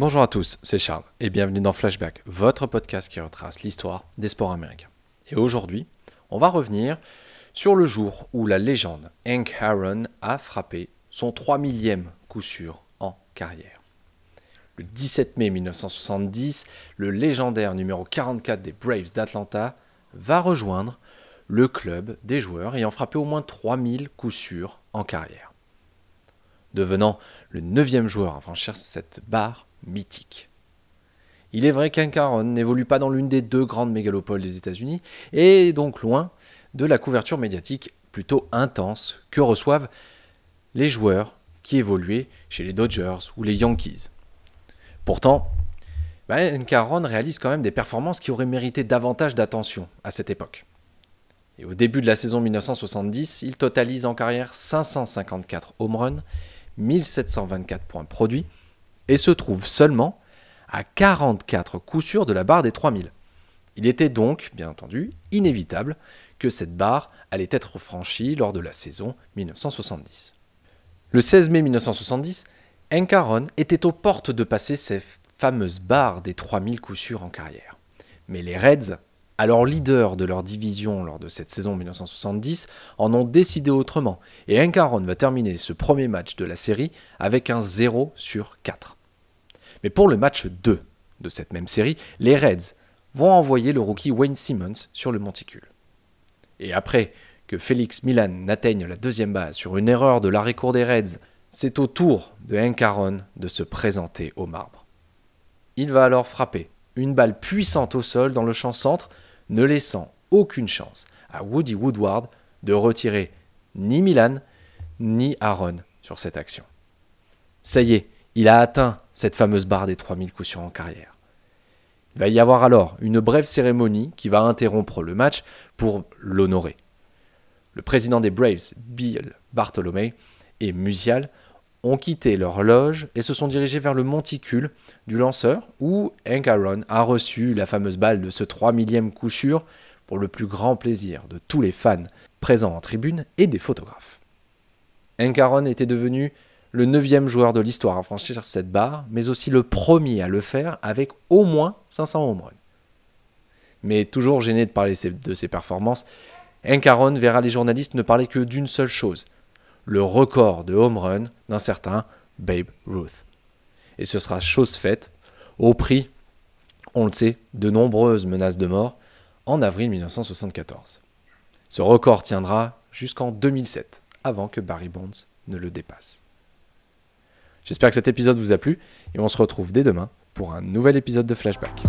Bonjour à tous, c'est Charles et bienvenue dans Flashback, votre podcast qui retrace l'histoire des sports américains. Et aujourd'hui, on va revenir sur le jour où la légende Hank Aaron a frappé son 3 millième coup sûr en carrière. Le 17 mai 1970, le légendaire numéro 44 des Braves d'Atlanta va rejoindre le club des joueurs ayant frappé au moins 3000 coups sûrs en carrière, devenant le neuvième joueur à franchir cette barre mythique. Il est vrai qu'Hank Aaron n'évolue pas dans l'une des deux grandes mégalopoles des États-Unis et donc loin de la couverture médiatique plutôt intense que reçoivent les joueurs qui évoluaient chez les Dodgers ou les Yankees. Pourtant, Aaron réalise quand même des performances qui auraient mérité davantage d'attention à cette époque. Et au début de la saison 1970, il totalise en carrière 554 home runs, 1724 points produits, et se trouve seulement à 44 coups sûrs de la barre des 3000. Il était donc, bien entendu, inévitable que cette barre allait être franchie lors de la saison 1970. Le 16 mai 1970, Hank Aaron était aux portes de passer ces fameuses barres des 3000 coups sûrs en carrière. Mais les Reds, alors leaders de leur division lors de cette saison 1970, en ont décidé autrement, et Hank Aaron va terminer ce premier match de la série avec un 0 sur 4. Mais pour le match 2 de cette même série, les Reds vont envoyer le rookie Wayne Simmons sur le monticule. Et après que Félix Milan n'atteigne la deuxième base sur une erreur de l'arrêt-court des Reds, c'est au tour de Hank Aaron de se présenter au marbre. Il va alors frapper une balle puissante au sol dans le champ centre, ne laissant aucune chance à Woody Woodward de retirer ni Milan ni Aaron sur cette action. Ça y est, il a atteint cette fameuse barre des 3000 coups sûrs en carrière. Il va y avoir alors une brève cérémonie qui va interrompre le match pour l'honorer. Le président des Braves, Bill Bartolomé, et Musial ont quitté leur loge et se sont dirigés vers le monticule du lanceur où Hank a reçu la fameuse balle de ce 3 millième coup sûr pour le plus grand plaisir de tous les fans présents en tribune et des photographes. Hank était devenu le neuvième joueur de l'histoire à franchir cette barre, mais aussi le premier à le faire avec au moins 500 home runs. Mais toujours gêné de parler de ses performances, Hank Aaron verra les journalistes ne parler que d'une seule chose, le record de home run d'un certain Babe Ruth. Et ce sera chose faite au prix, on le sait, de nombreuses menaces de mort en avril 1974. Ce record tiendra jusqu'en 2007, avant que Barry Bonds ne le dépasse. J'espère que cet épisode vous a plu et on se retrouve dès demain pour un nouvel épisode de Flashback.